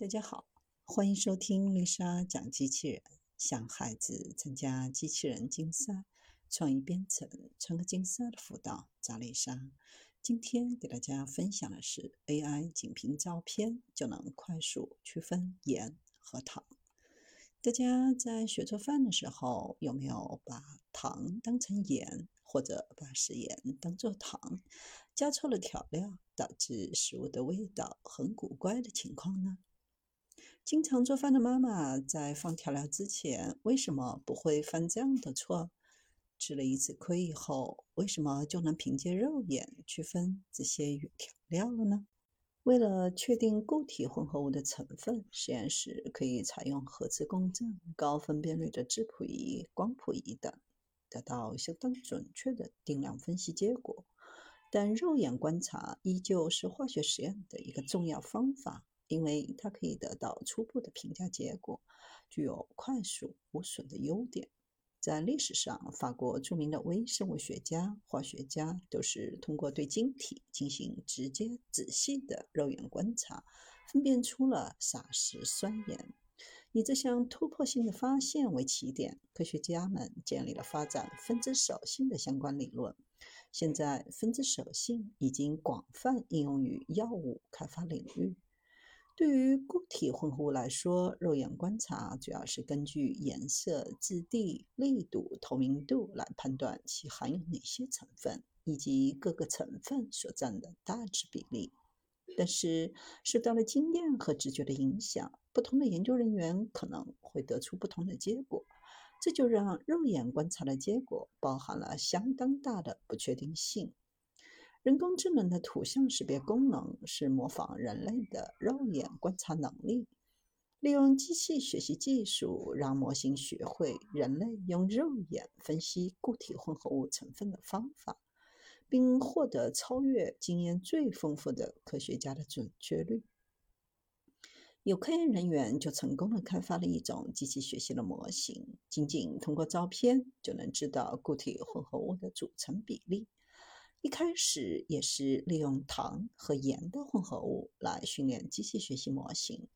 大家好，欢迎收听丽莎讲机器人。想孩子参加机器人竞赛、创意编程、创客竞赛的辅导，找丽莎。今天给大家分享的是 AI 仅凭照片就能快速区分盐和糖。大家在学做饭的时候，有没有把糖当成盐，或者把食盐当做糖，加错了调料，导致食物的味道很古怪的情况呢？经常做饭的妈妈在放调料之前，为什么不会犯这样的错？吃了一次亏以后，为什么就能凭借肉眼区分这些调料了呢？为了确定固体混合物的成分，实验室可以采用核磁共振、高分辨率的质谱仪、光谱仪等，得到相当准确的定量分析结果。但肉眼观察依旧是化学实验的一个重要方法。因为它可以得到初步的评价结果，具有快速无损的优点。在历史上，法国著名的微生物学家、化学家都是通过对晶体进行直接、仔细的肉眼观察，分辨出了砂石酸盐。以这项突破性的发现为起点，科学家们建立了发展分子手性的相关理论。现在，分子手性已经广泛应用于药物开发领域。对于固体混合物来说，肉眼观察主要是根据颜色、质地、力度、透明度来判断其含有哪些成分以及各个成分所占的大致比例。但是，受到了经验和直觉的影响，不同的研究人员可能会得出不同的结果，这就让肉眼观察的结果包含了相当大的不确定性。人工智能的图像识别功能是模仿人类的肉眼观察能力，利用机器学习技术，让模型学会人类用肉眼分析固体混合物成分的方法，并获得超越经验最丰富的科学家的准确率。有科研人员就成功的开发了一种机器学习的模型，仅仅通过照片就能知道固体混合物的组成比例。一开始也是利用糖和盐的混合物来训练机器学习模型。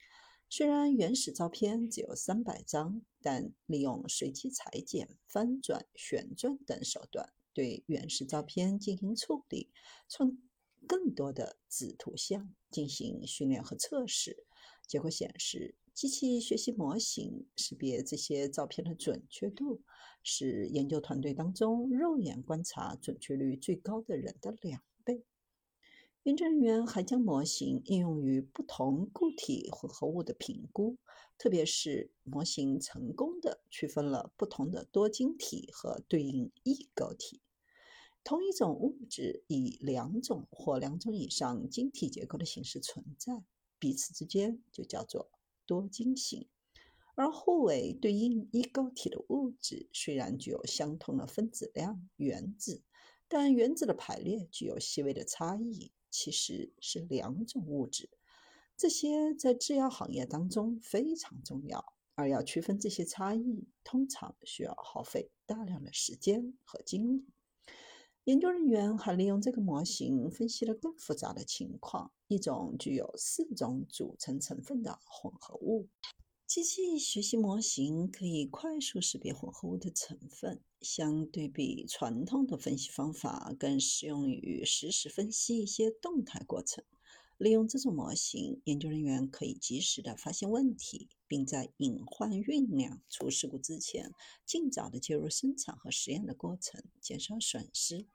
虽然原始照片只有三百张，但利用随机裁剪、翻转、旋转等手段对原始照片进行处理，创更多的子图像进行训练和测试。结果显示。机器学习模型识别这些照片的准确度是研究团队当中肉眼观察准确率最高的人的两倍。研究人员还将模型应用于不同固体混合物的评估，特别是模型成功的区分了不同的多晶体和对应异构体。同一种物质以两种或两种以上晶体结构的形式存在，彼此之间就叫做。多晶型，而互为对应异构体的物质虽然具有相同的分子量原子，但原子的排列具有细微的差异，其实是两种物质。这些在制药行业当中非常重要，而要区分这些差异，通常需要耗费大量的时间和精力。研究人员还利用这个模型分析了更复杂的情况：一种具有四种组成成分的混合物。机器学习模型可以快速识别混合物的成分，相对比传统的分析方法，更适用于实时分析一些动态过程。利用这种模型，研究人员可以及时的发现问题，并在隐患酝酿出事故之前，尽早的介入生产和实验的过程，减少损失。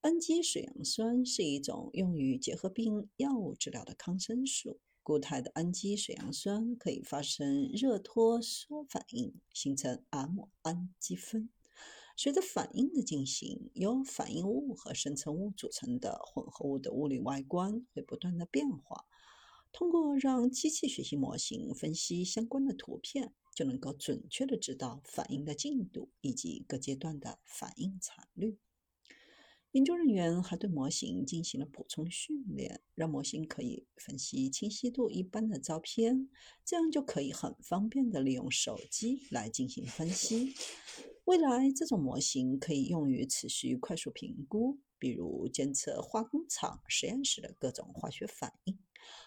氨基水杨酸是一种用于结核病药物治疗的抗生素。固态的氨基水杨酸可以发生热脱缩反应，形成 M 氨基酚。随着反应的进行，由反应物和生成物组成的混合物的物理外观会不断的变化。通过让机器学习模型分析相关的图片，就能够准确的知道反应的进度以及各阶段的反应产率。研究人员还对模型进行了补充训练，让模型可以分析清晰度一般的照片，这样就可以很方便的利用手机来进行分析。未来，这种模型可以用于持续快速评估，比如监测化工厂实验室的各种化学反应，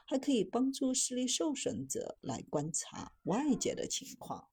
还可以帮助视力受损者来观察外界的情况。